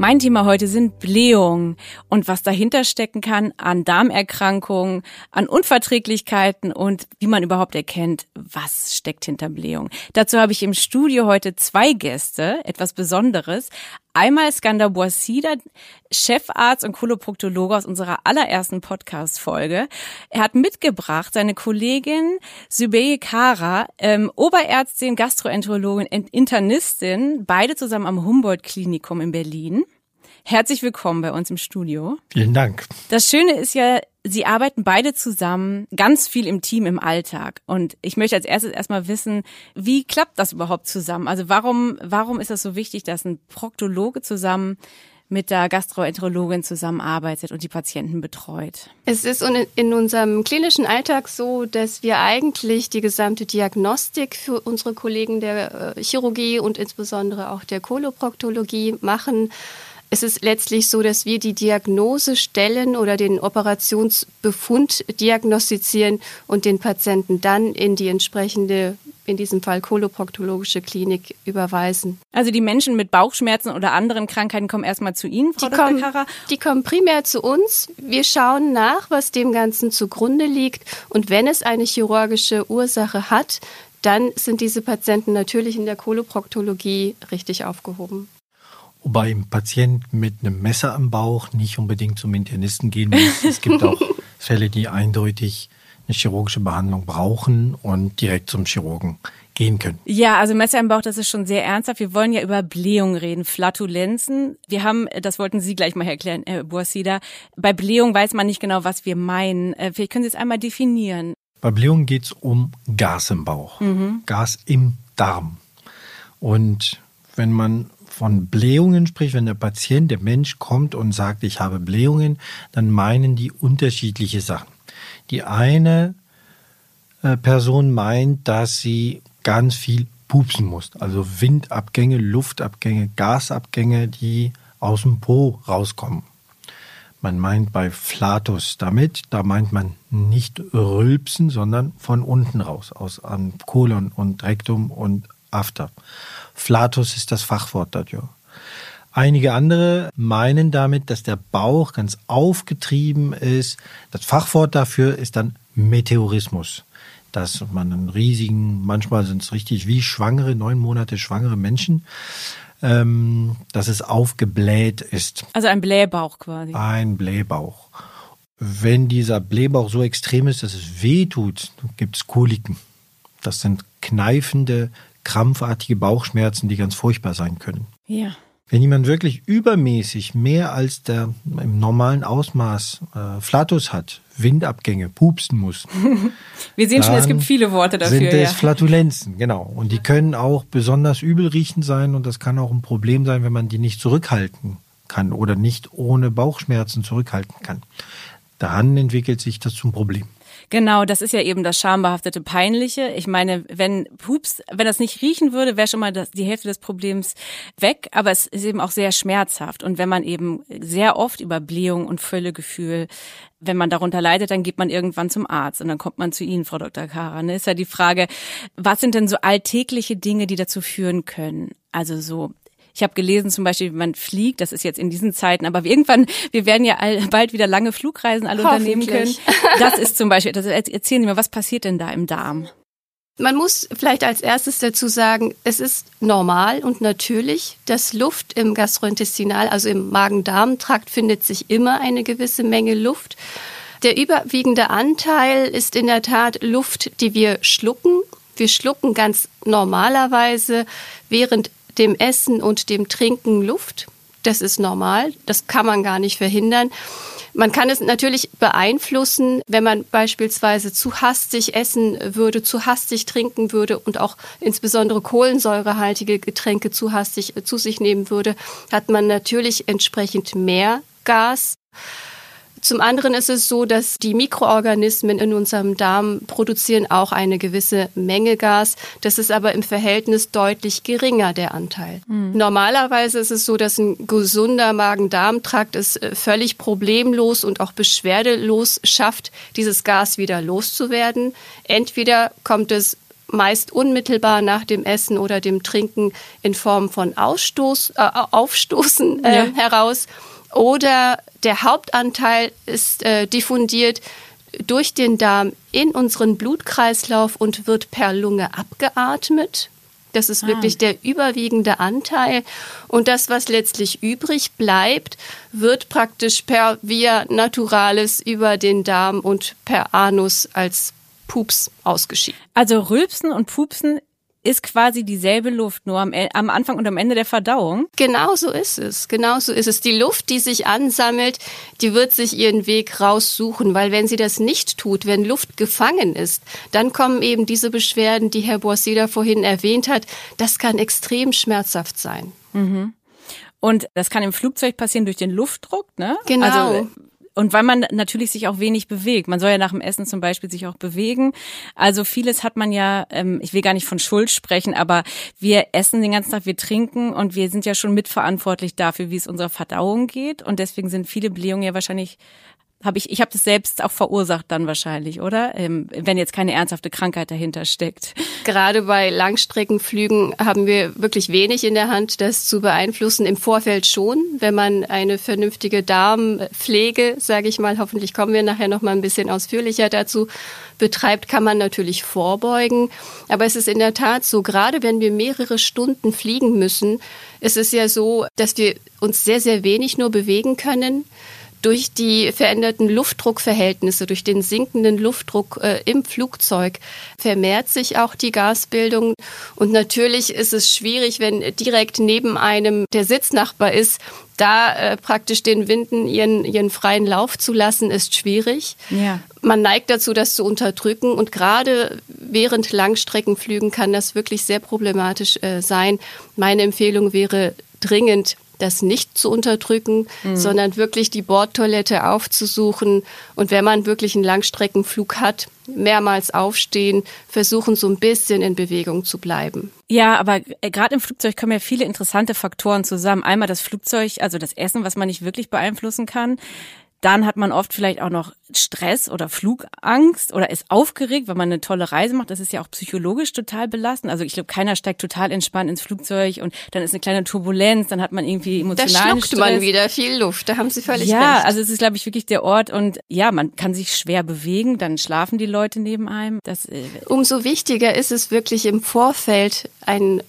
Mein Thema heute sind Blähungen und was dahinter stecken kann an Darmerkrankungen, an Unverträglichkeiten und wie man überhaupt erkennt, was steckt hinter Blähungen. Dazu habe ich im Studio heute zwei Gäste, etwas Besonderes. Einmal Skander Boisida, Chefarzt und Koloproktologe aus unserer allerersten Podcast-Folge. Er hat mitgebracht seine Kollegin Sybeye Kara, ähm, Oberärztin, Gastroenterologin, Internistin, beide zusammen am Humboldt-Klinikum in Berlin. Herzlich willkommen bei uns im Studio. Vielen Dank. Das Schöne ist ja, Sie arbeiten beide zusammen ganz viel im Team im Alltag. Und ich möchte als erstes erstmal wissen, wie klappt das überhaupt zusammen? Also warum, warum ist das so wichtig, dass ein Proktologe zusammen mit der Gastroenterologin zusammenarbeitet und die Patienten betreut. Es ist in unserem klinischen Alltag so, dass wir eigentlich die gesamte Diagnostik für unsere Kollegen der äh, Chirurgie und insbesondere auch der Koloproktologie machen es ist letztlich so, dass wir die Diagnose stellen oder den Operationsbefund diagnostizieren und den Patienten dann in die entsprechende, in diesem Fall koloproktologische Klinik überweisen. Also die Menschen mit Bauchschmerzen oder anderen Krankheiten kommen erstmal zu Ihnen, Frau die Dr. Kommen, die kommen primär zu uns. Wir schauen nach, was dem Ganzen zugrunde liegt. Und wenn es eine chirurgische Ursache hat, dann sind diese Patienten natürlich in der Koloproktologie richtig aufgehoben. Wobei ein Patient mit einem Messer am Bauch nicht unbedingt zum Internisten gehen muss. Es gibt auch Fälle, die eindeutig eine chirurgische Behandlung brauchen und direkt zum Chirurgen gehen können. Ja, also Messer im Bauch, das ist schon sehr ernsthaft. Wir wollen ja über Blähungen reden, Flatulenzen. Wir haben, das wollten Sie gleich mal erklären, Herr Boasida. Bei Blähung weiß man nicht genau, was wir meinen. Äh, vielleicht können Sie es einmal definieren. Bei Blähung geht es um Gas im Bauch, mhm. Gas im Darm. Und wenn man von Blähungen spricht, wenn der Patient, der Mensch kommt und sagt, ich habe Blähungen, dann meinen die unterschiedliche Sachen. Die eine äh, Person meint, dass sie ganz viel pupsen muss, also Windabgänge, Luftabgänge, Gasabgänge, die aus dem Po rauskommen. Man meint bei Flatus damit, da meint man nicht Rülpsen, sondern von unten raus, aus an Kolon und Rektum und After. Flatus ist das Fachwort dafür. Einige andere meinen damit, dass der Bauch ganz aufgetrieben ist. Das Fachwort dafür ist dann Meteorismus. Dass man einen riesigen, manchmal sind es richtig wie schwangere, neun Monate schwangere Menschen, ähm, dass es aufgebläht ist. Also ein Blähbauch quasi. Ein Blähbauch. Wenn dieser Blähbauch so extrem ist, dass es weh tut, gibt es Koliken. Das sind kneifende krampfartige Bauchschmerzen, die ganz furchtbar sein können. Ja. Wenn jemand wirklich übermäßig mehr als der im normalen Ausmaß äh, Flatus hat, Windabgänge, pupsen muss. Wir sehen schon, es gibt viele Worte dafür. Sind es ja. Flatulenzen, genau. Und die können auch besonders übel riechend sein und das kann auch ein Problem sein, wenn man die nicht zurückhalten kann oder nicht ohne Bauchschmerzen zurückhalten kann. Dann entwickelt sich das zum Problem. Genau, das ist ja eben das schambehaftete Peinliche. Ich meine, wenn Pups, wenn das nicht riechen würde, wäre schon mal das, die Hälfte des Problems weg. Aber es ist eben auch sehr schmerzhaft. Und wenn man eben sehr oft über Blähung und Völlegefühl wenn man darunter leidet, dann geht man irgendwann zum Arzt und dann kommt man zu Ihnen, Frau Dr. Kara. Ne? Ist ja die Frage, was sind denn so alltägliche Dinge, die dazu führen können? Also so ich habe gelesen zum Beispiel, wie man fliegt, das ist jetzt in diesen Zeiten, aber irgendwann, wir werden ja all, bald wieder lange Flugreisen alle unternehmen können. Das ist zum Beispiel, das, erzählen Sie mir, was passiert denn da im Darm? Man muss vielleicht als erstes dazu sagen, es ist normal und natürlich, dass Luft im Gastrointestinal, also im Magen-Darm-Trakt, findet sich immer eine gewisse Menge Luft. Der überwiegende Anteil ist in der Tat Luft, die wir schlucken. Wir schlucken ganz normalerweise während dem Essen und dem Trinken Luft. Das ist normal, das kann man gar nicht verhindern. Man kann es natürlich beeinflussen, wenn man beispielsweise zu hastig essen würde, zu hastig trinken würde und auch insbesondere kohlensäurehaltige Getränke zu hastig zu sich nehmen würde, hat man natürlich entsprechend mehr Gas. Zum anderen ist es so, dass die Mikroorganismen in unserem Darm produzieren auch eine gewisse Menge Gas. Das ist aber im Verhältnis deutlich geringer, der Anteil. Mhm. Normalerweise ist es so, dass ein gesunder Magen-Darm-Trakt es äh, völlig problemlos und auch beschwerdelos schafft, dieses Gas wieder loszuwerden. Entweder kommt es meist unmittelbar nach dem Essen oder dem Trinken in Form von Ausstoß, äh, Aufstoßen äh, ja. heraus. Oder der Hauptanteil ist äh, diffundiert durch den Darm in unseren Blutkreislauf und wird per Lunge abgeatmet. Das ist ah. wirklich der überwiegende Anteil. Und das, was letztlich übrig bleibt, wird praktisch per Via Naturalis über den Darm und per Anus als Pups ausgeschieden. Also Rülpsen und Pupsen ist quasi dieselbe Luft, nur am, am, Anfang und am Ende der Verdauung. Genau so ist es. Genau so ist es. Die Luft, die sich ansammelt, die wird sich ihren Weg raussuchen, weil wenn sie das nicht tut, wenn Luft gefangen ist, dann kommen eben diese Beschwerden, die Herr Borsida vorhin erwähnt hat. Das kann extrem schmerzhaft sein. Mhm. Und das kann im Flugzeug passieren durch den Luftdruck, ne? Genau. Also und weil man natürlich sich auch wenig bewegt. Man soll ja nach dem Essen zum Beispiel sich auch bewegen. Also vieles hat man ja, ähm, ich will gar nicht von Schuld sprechen, aber wir essen den ganzen Tag, wir trinken und wir sind ja schon mitverantwortlich dafür, wie es unserer Verdauung geht. Und deswegen sind viele Blähungen ja wahrscheinlich habe ich, ich habe das selbst auch verursacht dann wahrscheinlich, oder? Ähm, wenn jetzt keine ernsthafte Krankheit dahinter steckt. Gerade bei Langstreckenflügen haben wir wirklich wenig in der Hand, das zu beeinflussen. Im Vorfeld schon, wenn man eine vernünftige Darmpflege, sage ich mal, hoffentlich kommen wir nachher noch mal ein bisschen ausführlicher dazu, betreibt, kann man natürlich vorbeugen. Aber es ist in der Tat so, gerade wenn wir mehrere Stunden fliegen müssen, ist es ja so, dass wir uns sehr, sehr wenig nur bewegen können durch die veränderten Luftdruckverhältnisse, durch den sinkenden Luftdruck äh, im Flugzeug vermehrt sich auch die Gasbildung. Und natürlich ist es schwierig, wenn direkt neben einem der Sitznachbar ist, da äh, praktisch den Winden ihren, ihren freien Lauf zu lassen, ist schwierig. Ja. Man neigt dazu, das zu unterdrücken. Und gerade während Langstreckenflügen kann das wirklich sehr problematisch äh, sein. Meine Empfehlung wäre dringend, das nicht zu unterdrücken, mhm. sondern wirklich die Bordtoilette aufzusuchen und wenn man wirklich einen Langstreckenflug hat, mehrmals aufstehen, versuchen so ein bisschen in Bewegung zu bleiben. Ja, aber äh, gerade im Flugzeug kommen ja viele interessante Faktoren zusammen. Einmal das Flugzeug, also das Essen, was man nicht wirklich beeinflussen kann. Dann hat man oft vielleicht auch noch Stress oder Flugangst oder ist aufgeregt, weil man eine tolle Reise macht. Das ist ja auch psychologisch total belastend. Also ich glaube, keiner steigt total entspannt ins Flugzeug und dann ist eine kleine Turbulenz, dann hat man irgendwie emotionalen Da schluckt Stress. man wieder viel Luft, da haben Sie völlig ja, recht. Ja, also es ist, glaube ich, wirklich der Ort und ja, man kann sich schwer bewegen, dann schlafen die Leute neben einem. Das, äh, Umso wichtiger ist es wirklich im Vorfeld ein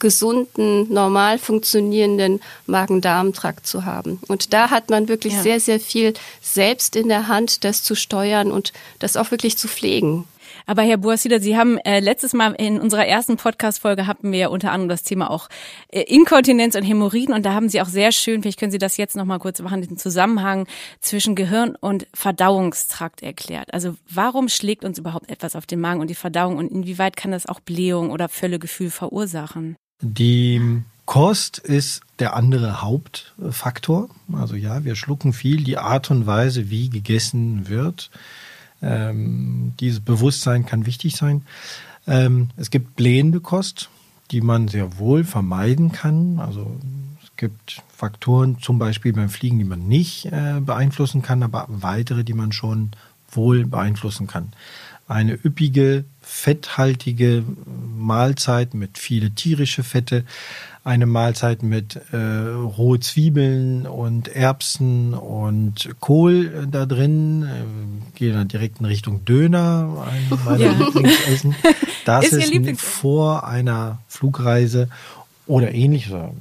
gesunden, normal funktionierenden Magen-Darm-Trakt zu haben. Und da hat man wirklich ja. sehr, sehr viel selbst in der Hand, das zu steuern und das auch wirklich zu pflegen. Aber Herr Boasida, Sie haben äh, letztes Mal in unserer ersten Podcast-Folge hatten wir ja unter anderem das Thema auch äh, Inkontinenz und Hämorrhoiden und da haben Sie auch sehr schön, vielleicht können Sie das jetzt nochmal kurz machen, den Zusammenhang zwischen Gehirn und Verdauungstrakt erklärt. Also warum schlägt uns überhaupt etwas auf den Magen und die Verdauung und inwieweit kann das auch Blähung oder Völlegefühl verursachen? Die Kost ist der andere Hauptfaktor. Also ja, wir schlucken viel. Die Art und Weise, wie gegessen wird, ähm, dieses Bewusstsein kann wichtig sein. Ähm, es gibt blähende Kost, die man sehr wohl vermeiden kann. Also es gibt Faktoren, zum Beispiel beim Fliegen, die man nicht äh, beeinflussen kann, aber weitere, die man schon wohl beeinflussen kann. Eine üppige fetthaltige Mahlzeit mit viele tierische Fette, eine Mahlzeit mit äh, rohe Zwiebeln und Erbsen und Kohl äh, da drin. Äh, gehe dann direkt in Richtung Döner, ein meiner ja. Lieblingsessen. Das ist, ist Lieblings vor einer Flugreise oder ähnlich, oder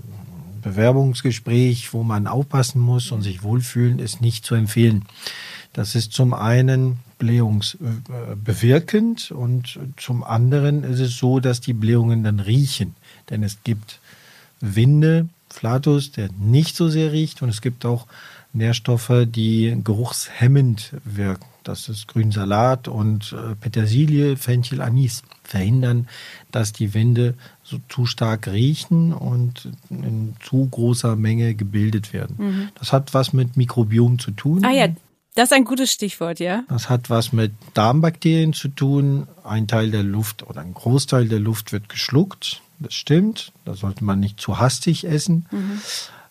Bewerbungsgespräch, wo man aufpassen muss und sich wohlfühlen, ist nicht zu empfehlen. Das ist zum einen blähungsbewirkend und zum anderen ist es so, dass die Blähungen dann riechen. Denn es gibt Winde, Flatus, der nicht so sehr riecht und es gibt auch Nährstoffe, die geruchshemmend wirken. Das ist Grünsalat und äh, Petersilie, Fenchel, Anis verhindern, dass die Winde so zu stark riechen und in zu großer Menge gebildet werden. Mhm. Das hat was mit Mikrobiom zu tun. Ah ja, Das ist ein gutes Stichwort, ja. Das hat was mit Darmbakterien zu tun. Ein Teil der Luft oder ein Großteil der Luft wird geschluckt. Das stimmt. Da sollte man nicht zu hastig essen. Mhm.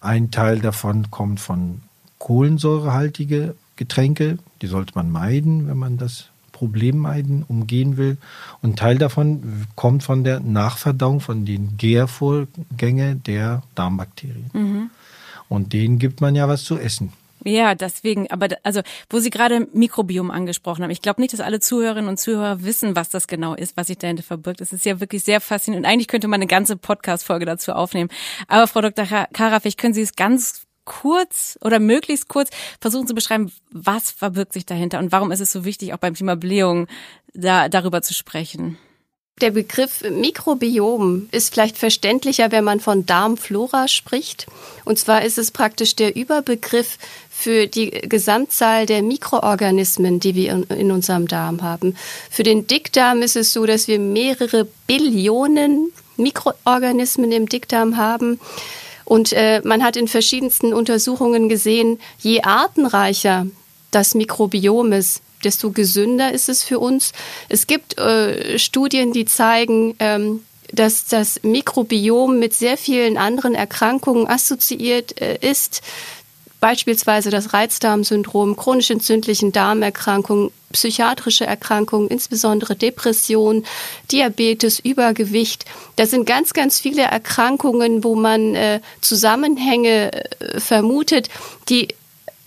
Ein Teil davon kommt von kohlensäurehaltige Getränke. Die sollte man meiden, wenn man das Problem meiden, umgehen will. Und ein Teil davon kommt von der Nachverdauung, von den Gärvorgängen der Darmbakterien. Mhm. Und denen gibt man ja was zu essen. Ja, deswegen, aber also, wo Sie gerade Mikrobiom angesprochen haben, ich glaube nicht, dass alle Zuhörerinnen und Zuhörer wissen, was das genau ist, was sich dahinter verbirgt. Es ist ja wirklich sehr faszinierend. Und eigentlich könnte man eine ganze Podcast-Folge dazu aufnehmen. Aber Frau Dr. Kara, vielleicht können Sie es ganz kurz oder möglichst kurz versuchen zu beschreiben, was verbirgt sich dahinter und warum ist es so wichtig, auch beim Thema Blähung da, darüber zu sprechen. Der Begriff Mikrobiom ist vielleicht verständlicher, wenn man von Darmflora spricht. Und zwar ist es praktisch der Überbegriff für die Gesamtzahl der Mikroorganismen, die wir in unserem Darm haben. Für den Dickdarm ist es so, dass wir mehrere Billionen Mikroorganismen im Dickdarm haben. Und äh, man hat in verschiedensten Untersuchungen gesehen, je artenreicher das Mikrobiom ist, desto gesünder ist es für uns. Es gibt äh, Studien, die zeigen, ähm, dass das Mikrobiom mit sehr vielen anderen Erkrankungen assoziiert äh, ist. Beispielsweise das Reizdarmsyndrom, chronisch entzündlichen Darmerkrankungen, psychiatrische Erkrankungen, insbesondere Depression, Diabetes, Übergewicht. Das sind ganz, ganz viele Erkrankungen, wo man äh, Zusammenhänge äh, vermutet, die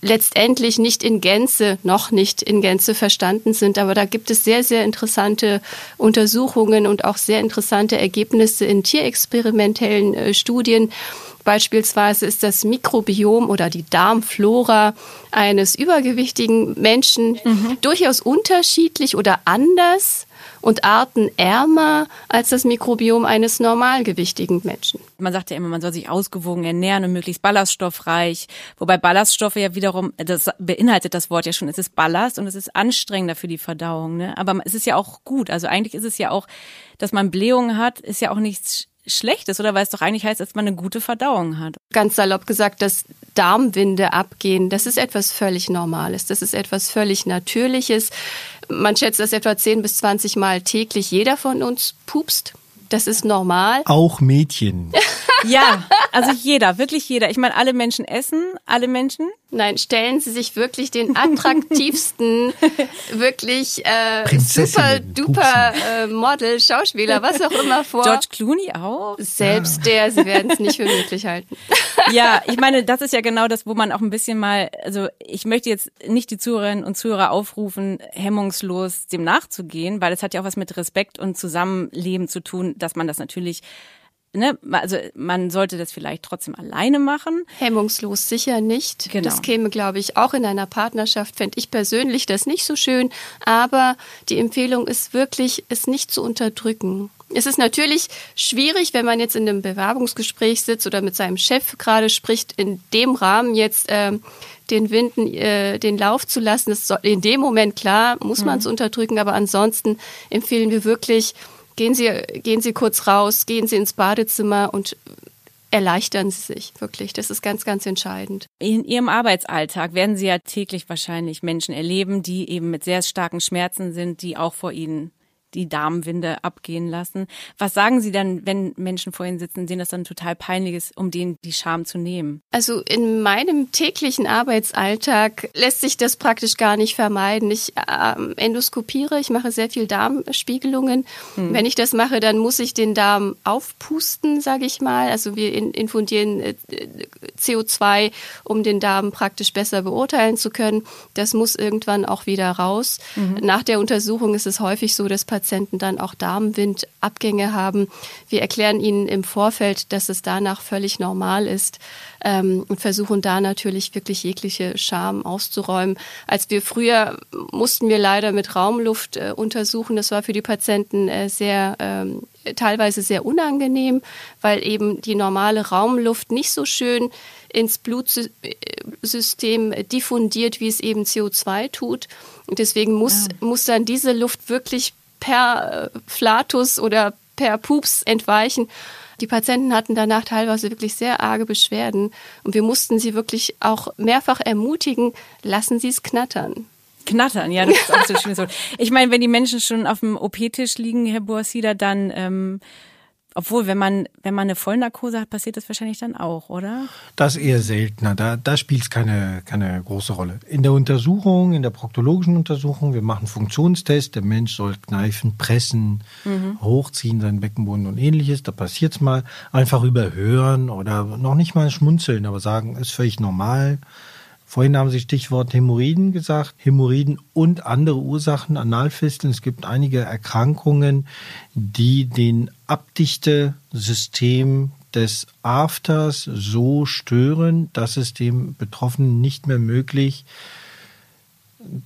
letztendlich nicht in Gänze, noch nicht in Gänze verstanden sind. Aber da gibt es sehr, sehr interessante Untersuchungen und auch sehr interessante Ergebnisse in tierexperimentellen äh, Studien. Beispielsweise ist das Mikrobiom oder die Darmflora eines übergewichtigen Menschen mhm. durchaus unterschiedlich oder anders und artenärmer als das Mikrobiom eines normalgewichtigen Menschen. Man sagt ja immer, man soll sich ausgewogen ernähren und möglichst ballaststoffreich. Wobei Ballaststoffe ja wiederum, das beinhaltet das Wort ja schon, es ist Ballast und es ist anstrengender für die Verdauung. Ne? Aber es ist ja auch gut. Also eigentlich ist es ja auch, dass man Blähungen hat, ist ja auch nichts Schlechtes oder weil es doch eigentlich heißt, dass man eine gute Verdauung hat. Ganz salopp gesagt, dass Darmwinde abgehen, das ist etwas völlig Normales. Das ist etwas völlig Natürliches. Man schätzt, dass etwa 10 bis 20 Mal täglich jeder von uns pupst. Das ist normal. Auch Mädchen. ja, also jeder, wirklich jeder. Ich meine, alle Menschen essen, alle Menschen. Nein, stellen Sie sich wirklich den attraktivsten, wirklich äh, super duper äh, Model, Schauspieler, was auch immer vor. George Clooney auch? Selbst ja. der, Sie werden es nicht für möglich halten. ja, ich meine, das ist ja genau das, wo man auch ein bisschen mal, also ich möchte jetzt nicht die Zuhörerinnen und Zuhörer aufrufen, hemmungslos dem nachzugehen, weil es hat ja auch was mit Respekt und Zusammenleben zu tun dass man das natürlich Ne, also man sollte das vielleicht trotzdem alleine machen. Hemmungslos sicher nicht. Genau. Das käme, glaube ich, auch in einer Partnerschaft, fände ich persönlich das nicht so schön. Aber die Empfehlung ist wirklich, es nicht zu unterdrücken. Es ist natürlich schwierig, wenn man jetzt in einem Bewerbungsgespräch sitzt oder mit seinem Chef gerade spricht, in dem Rahmen jetzt äh, den Winden äh, den Lauf zu lassen. Das soll, in dem Moment klar, muss man es mhm. unterdrücken, aber ansonsten empfehlen wir wirklich, Gehen Sie, gehen Sie kurz raus, gehen Sie ins Badezimmer und erleichtern Sie sich wirklich. Das ist ganz, ganz entscheidend. In Ihrem Arbeitsalltag werden Sie ja täglich wahrscheinlich Menschen erleben, die eben mit sehr starken Schmerzen sind, die auch vor Ihnen die Darmwinde abgehen lassen. Was sagen Sie dann, wenn Menschen vor Ihnen sitzen, denen das dann total peinlich ist, um denen die Scham zu nehmen? Also in meinem täglichen Arbeitsalltag lässt sich das praktisch gar nicht vermeiden. Ich äh, endoskopiere, ich mache sehr viel Darmspiegelungen. Hm. Wenn ich das mache, dann muss ich den Darm aufpusten, sage ich mal. Also wir infundieren äh, CO2, um den Darm praktisch besser beurteilen zu können. Das muss irgendwann auch wieder raus. Mhm. Nach der Untersuchung ist es häufig so, dass Patienten Patienten dann auch Darmwindabgänge haben. Wir erklären ihnen im Vorfeld, dass es danach völlig normal ist ähm, und versuchen da natürlich wirklich jegliche Scham auszuräumen. Als wir früher mussten wir leider mit Raumluft äh, untersuchen. Das war für die Patienten äh, sehr ähm, teilweise sehr unangenehm, weil eben die normale Raumluft nicht so schön ins Blutsystem diffundiert, wie es eben CO2 tut. Und deswegen muss, ja. muss dann diese Luft wirklich per äh, Flatus oder per Pups entweichen. Die Patienten hatten danach teilweise wirklich sehr arge Beschwerden und wir mussten sie wirklich auch mehrfach ermutigen, lassen Sie es knattern. Knattern, ja, das ist auch so schön. Ich meine, wenn die Menschen schon auf dem OP-Tisch liegen, Herr Boasida, dann ähm, obwohl, wenn man, wenn man eine Vollnarkose hat, passiert das wahrscheinlich dann auch, oder? Das eher seltener. Da, da spielt es keine, keine große Rolle. In der Untersuchung, in der proktologischen Untersuchung, wir machen Funktionstest. Der Mensch soll kneifen, pressen, mhm. hochziehen, seinen Beckenboden und ähnliches. Da passiert es mal. Einfach überhören oder noch nicht mal schmunzeln, aber sagen, ist völlig normal. Vorhin haben Sie Stichwort Hämorrhoiden gesagt. Hämorrhoiden und andere Ursachen, Analfisteln. Es gibt einige Erkrankungen, die den Abdichtesystem des Afters so stören, dass es dem Betroffenen nicht mehr möglich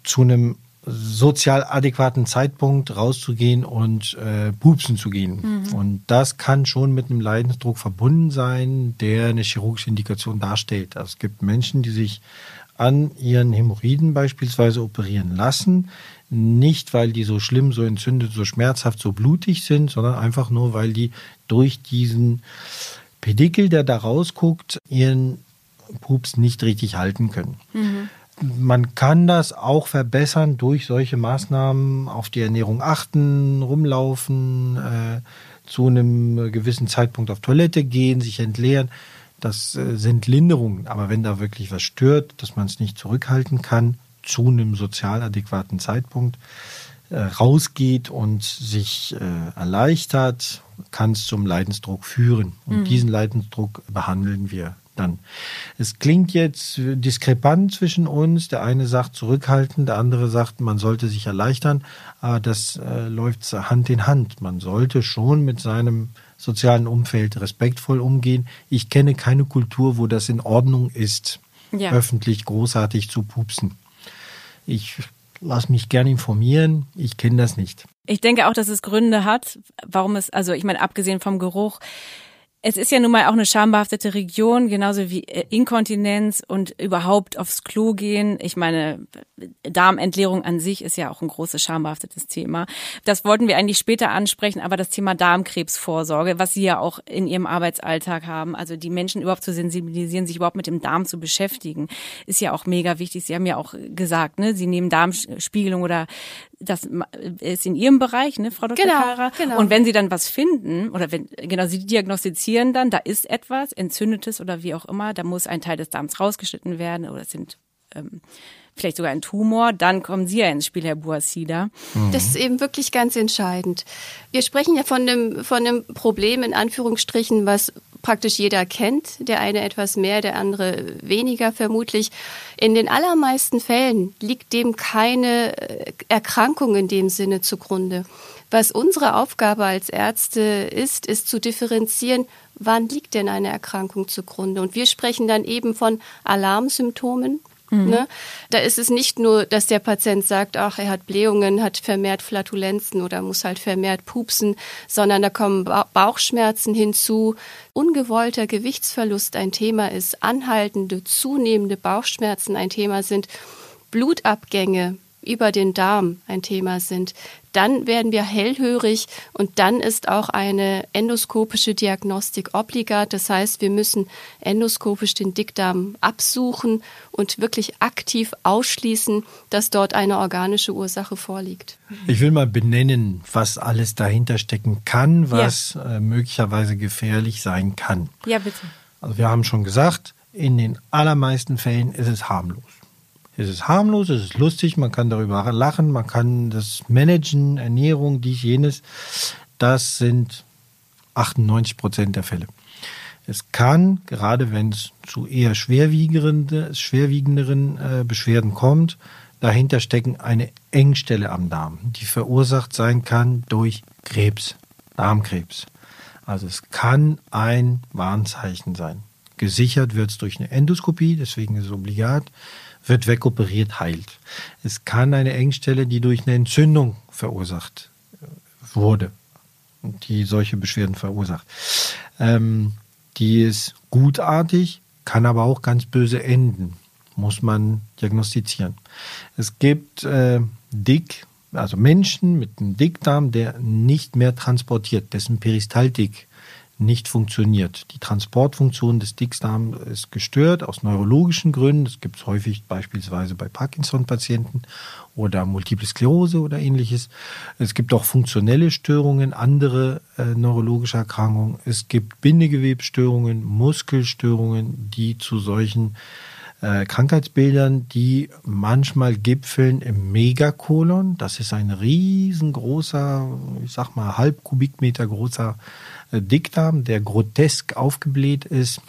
zu einem sozial adäquaten Zeitpunkt rauszugehen und äh, pupsen zu gehen. Mhm. Und das kann schon mit einem Leidensdruck verbunden sein, der eine chirurgische Indikation darstellt. Also es gibt Menschen, die sich an ihren Hämorrhoiden beispielsweise operieren lassen. Nicht, weil die so schlimm, so entzündet, so schmerzhaft, so blutig sind, sondern einfach nur, weil die durch diesen Pedikel, der da rausguckt, ihren Pups nicht richtig halten können. Mhm. Man kann das auch verbessern durch solche Maßnahmen, auf die Ernährung achten, rumlaufen, äh, zu einem gewissen Zeitpunkt auf Toilette gehen, sich entleeren. Das äh, sind Linderungen. Aber wenn da wirklich was stört, dass man es nicht zurückhalten kann, zu einem sozial adäquaten Zeitpunkt äh, rausgeht und sich äh, erleichtert, kann es zum Leidensdruck führen. Und mhm. diesen Leidensdruck behandeln wir dann. Es klingt jetzt diskrepant zwischen uns. Der eine sagt zurückhalten, der andere sagt, man sollte sich erleichtern. Aber das äh, läuft Hand in Hand. Man sollte schon mit seinem sozialen Umfeld respektvoll umgehen. Ich kenne keine Kultur, wo das in Ordnung ist, ja. öffentlich großartig zu pupsen. Ich lasse mich gern informieren. Ich kenne das nicht. Ich denke auch, dass es Gründe hat, warum es, also ich meine, abgesehen vom Geruch, es ist ja nun mal auch eine schambehaftete Region, genauso wie äh, Inkontinenz und überhaupt aufs Klo gehen. Ich meine, Darmentleerung an sich ist ja auch ein großes schambehaftetes Thema. Das wollten wir eigentlich später ansprechen, aber das Thema Darmkrebsvorsorge, was Sie ja auch in Ihrem Arbeitsalltag haben, also die Menschen überhaupt zu sensibilisieren, sich überhaupt mit dem Darm zu beschäftigen, ist ja auch mega wichtig. Sie haben ja auch gesagt, ne, Sie nehmen Darmspiegelung oder das ist in Ihrem Bereich, ne, Frau Dr. Genau, Kara. Genau. Und wenn Sie dann was finden oder wenn genau Sie diagnostizieren dann, da ist etwas entzündetes oder wie auch immer, da muss ein Teil des Darms rausgeschnitten werden oder es sind ähm, vielleicht sogar ein Tumor, dann kommen Sie ja ins Spiel, Herr Buasida. Mhm. Das ist eben wirklich ganz entscheidend. Wir sprechen ja von einem, von einem Problem in Anführungsstrichen, was praktisch jeder kennt, der eine etwas mehr, der andere weniger vermutlich. In den allermeisten Fällen liegt dem keine äh, Erkrankung in dem Sinne zugrunde. Was unsere Aufgabe als Ärzte ist, ist zu differenzieren, wann liegt denn eine Erkrankung zugrunde. Und wir sprechen dann eben von Alarmsymptomen, Mhm. Ne? Da ist es nicht nur, dass der Patient sagt, ach, er hat Blähungen, hat vermehrt Flatulenzen oder muss halt vermehrt pupsen, sondern da kommen Bauchschmerzen hinzu, ungewollter Gewichtsverlust ein Thema ist, anhaltende, zunehmende Bauchschmerzen ein Thema sind, Blutabgänge über den Darm ein Thema sind, dann werden wir hellhörig und dann ist auch eine endoskopische Diagnostik obligat. Das heißt, wir müssen endoskopisch den Dickdarm absuchen und wirklich aktiv ausschließen, dass dort eine organische Ursache vorliegt. Ich will mal benennen, was alles dahinter stecken kann, was ja. Äh, möglicherweise gefährlich sein kann. Ja, bitte. Also wir haben schon gesagt, in den allermeisten Fällen ist es harmlos. Es ist harmlos, es ist lustig, man kann darüber lachen, man kann das managen, Ernährung, dies, jenes. Das sind 98 Prozent der Fälle. Es kann, gerade wenn es zu eher schwerwiegenderen, äh, Beschwerden kommt, dahinter stecken eine Engstelle am Darm, die verursacht sein kann durch Krebs, Darmkrebs. Also es kann ein Warnzeichen sein. Gesichert wird es durch eine Endoskopie, deswegen ist es obligat wird wegoperiert, heilt. Es kann eine Engstelle, die durch eine Entzündung verursacht wurde, die solche Beschwerden verursacht. Ähm, die ist gutartig, kann aber auch ganz böse enden, muss man diagnostizieren. Es gibt äh, Dick, also Menschen mit einem Dickdarm, der nicht mehr transportiert, dessen Peristaltik nicht funktioniert. Die Transportfunktion des Dickdarms ist gestört aus neurologischen Gründen. Das gibt es häufig beispielsweise bei Parkinson-Patienten oder Multiple Sklerose oder ähnliches. Es gibt auch funktionelle Störungen, andere äh, neurologische Erkrankungen. Es gibt Bindegewebsstörungen, Muskelstörungen, die zu solchen äh, Krankheitsbildern, die manchmal gipfeln im Megakolon. Das ist ein riesengroßer, ich sag mal halb Kubikmeter großer äh, Dickdarm, der grotesk aufgebläht ist,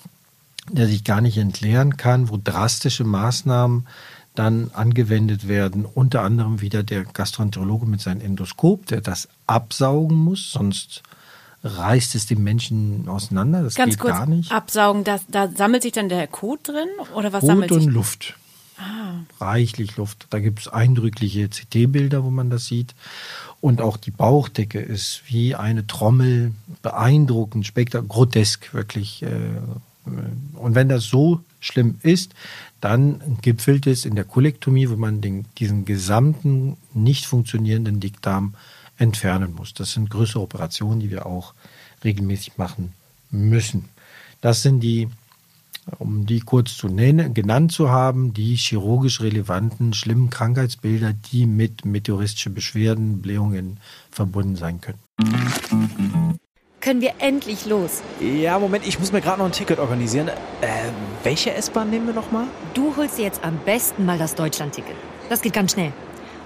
der sich gar nicht entleeren kann, wo drastische Maßnahmen dann angewendet werden, unter anderem wieder der Gastroenterologe mit seinem Endoskop, der das absaugen muss, sonst reißt es den Menschen auseinander. Das Ganz geht kurz, gar nicht. absaugen, das, da sammelt sich dann der Kot drin oder was Kot sammelt und sich? Luft. Reichlich Luft. Da gibt es eindrückliche CT-Bilder, wo man das sieht. Und auch die Bauchdecke ist wie eine Trommel, beeindruckend, spektakulär, grotesk wirklich. äh, Und wenn das so schlimm ist, dann gipfelt es in der Kolektomie, wo man den, diesen gesamten nicht funktionierenden Dickdarm entfernen muss. Das sind größere Operationen, die wir auch regelmäßig machen müssen. Das sind die, um die kurz zu nennen, genannt zu haben, die chirurgisch relevanten schlimmen Krankheitsbilder, die mit meteoristischen Beschwerden, Blähungen verbunden sein können. Können wir endlich los? Ja, Moment, ich muss mir gerade noch ein Ticket organisieren. Äh, welche S-Bahn nehmen wir nochmal? Du holst dir jetzt am besten mal das Deutschlandticket. Das geht ganz schnell.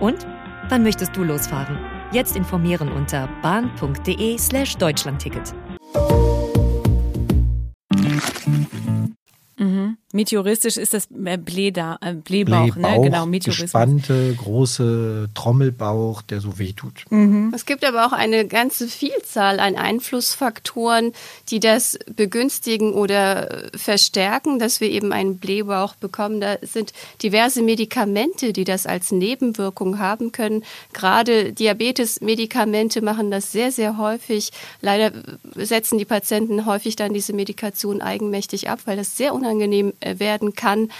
Und? Wann möchtest du losfahren? Jetzt informieren unter bahn.de slash Deutschlandticket. Meteoristisch ist das äh, Blähda, äh, Blähbauch, ne? Blähbauch, Genau, Meteorismus. gespannte, große Trommelbauch, der so weh tut. Es gibt aber auch eine ganze Vielzahl an Einflussfaktoren, die das begünstigen oder verstärken, dass wir eben einen Blähbauch bekommen. Da sind diverse Medikamente, die das als Nebenwirkung haben können. Gerade Diabetes-Medikamente machen das sehr, sehr häufig. Leider setzen die Patienten häufig dann diese Medikation eigenmächtig ab, weil das sehr unangenehm äh, werden kann.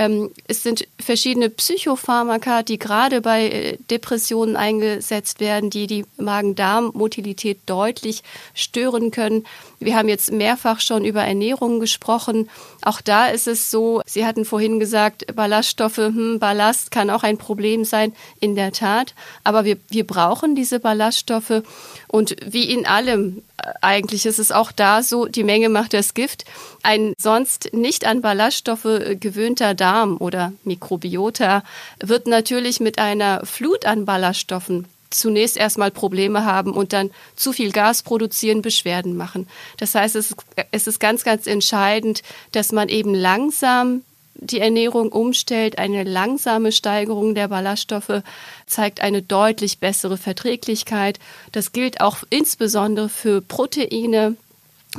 Ähm, es sind verschiedene Psychopharmaka, die gerade bei äh, Depressionen eingesetzt werden, die die Magen-Darm-Motilität deutlich stören können. Wir haben jetzt mehrfach schon über Ernährung gesprochen. Auch da ist es so, Sie hatten vorhin gesagt, Ballaststoffe, hm, Ballast kann auch ein Problem sein, in der Tat. Aber wir, wir brauchen diese Ballaststoffe. Und wie in allem äh, eigentlich ist es auch da so, die Menge macht das Gift. Ein sonst nicht an Ballaststoffe äh, gewöhnter Darm oder Mikrobiota wird natürlich mit einer Flut an Ballaststoffen zunächst erstmal Probleme haben und dann zu viel Gas produzieren, Beschwerden machen. Das heißt, es, es ist ganz, ganz entscheidend, dass man eben langsam die Ernährung umstellt. Eine langsame Steigerung der Ballaststoffe zeigt eine deutlich bessere Verträglichkeit. Das gilt auch insbesondere für Proteine.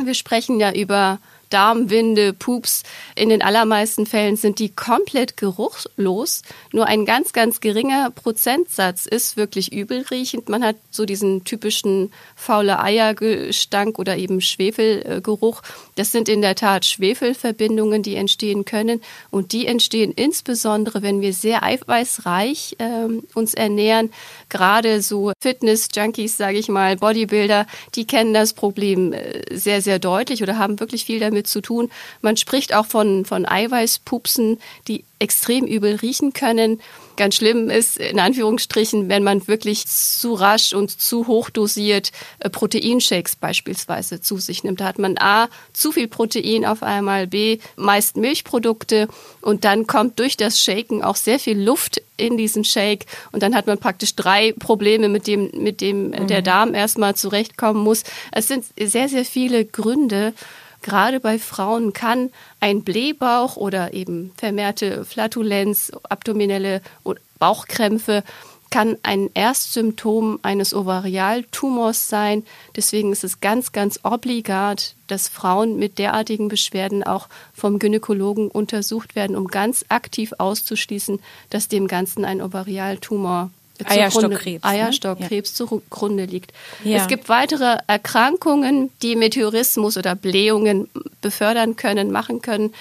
Wir sprechen ja über Darmwinde, Pups. In den allermeisten Fällen sind die komplett geruchlos. Nur ein ganz, ganz geringer Prozentsatz ist wirklich übelriechend. Man hat so diesen typischen faule Eiergestank oder eben Schwefelgeruch. Das sind in der Tat Schwefelverbindungen, die entstehen können. Und die entstehen insbesondere, wenn wir sehr eiweißreich äh, uns ernähren. Gerade so Fitness-Junkies, sage ich mal, Bodybuilder, die kennen das Problem äh, sehr, sehr deutlich oder haben wirklich viel damit zu tun. Man spricht auch von, von Eiweißpupsen, die extrem übel riechen können. Ganz schlimm ist, in Anführungsstrichen, wenn man wirklich zu rasch und zu hoch dosiert äh, Proteinshakes beispielsweise zu sich nimmt. Da hat man A, zu viel Protein auf einmal, B, meist Milchprodukte und dann kommt durch das Shaken auch sehr viel Luft in diesen Shake und dann hat man praktisch drei Probleme, mit dem, mit dem äh, der Darm erstmal zurechtkommen muss. Es sind sehr, sehr viele Gründe, Gerade bei Frauen kann ein Blähbauch oder eben vermehrte Flatulenz, abdominelle Bauchkrämpfe kann ein Erstsymptom eines Ovarialtumors sein. Deswegen ist es ganz, ganz obligat, dass Frauen mit derartigen Beschwerden auch vom Gynäkologen untersucht werden, um ganz aktiv auszuschließen, dass dem Ganzen ein Ovarialtumor Eierstockkrebs, Eierstockkrebs ne? zugrunde liegt. Ja. Es gibt weitere Erkrankungen, die Meteorismus oder Blähungen befördern können, machen können.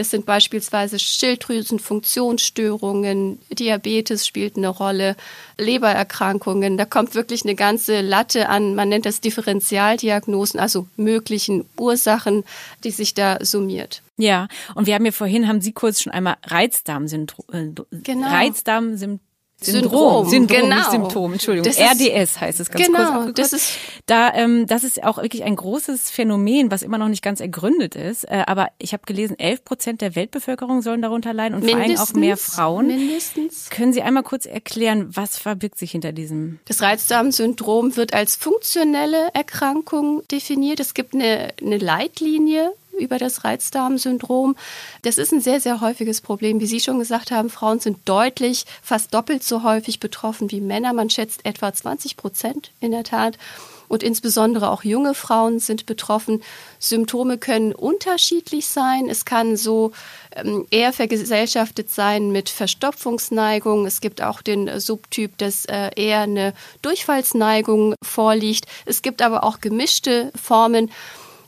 Das sind beispielsweise Schilddrüsenfunktionsstörungen, Diabetes spielt eine Rolle, Lebererkrankungen. Da kommt wirklich eine ganze Latte an, man nennt das Differentialdiagnosen, also möglichen Ursachen, die sich da summiert. Ja, und wir haben ja vorhin, haben Sie kurz schon einmal Reizdarmsyndrom, äh, genau. Reizdarmsyndrom Syndrom, Syndrom, genau. nicht Symptom, Entschuldigung. Das RDS heißt es ganz genau, kurz. Das ist, da, ähm, das ist auch wirklich ein großes Phänomen, was immer noch nicht ganz ergründet ist. Äh, aber ich habe gelesen, 11 Prozent der Weltbevölkerung sollen darunter leiden und vor allem auch mehr Frauen. Mindestens. Können Sie einmal kurz erklären, was verbirgt sich hinter diesem? Das Reizdarmsyndrom wird als funktionelle Erkrankung definiert. Es gibt eine, eine Leitlinie über das Reizdarmsyndrom. Das ist ein sehr, sehr häufiges Problem. Wie Sie schon gesagt haben, Frauen sind deutlich, fast doppelt so häufig betroffen wie Männer. Man schätzt etwa 20 Prozent in der Tat. Und insbesondere auch junge Frauen sind betroffen. Symptome können unterschiedlich sein. Es kann so ähm, eher vergesellschaftet sein mit Verstopfungsneigung. Es gibt auch den Subtyp, dass äh, eher eine Durchfallsneigung vorliegt. Es gibt aber auch gemischte Formen.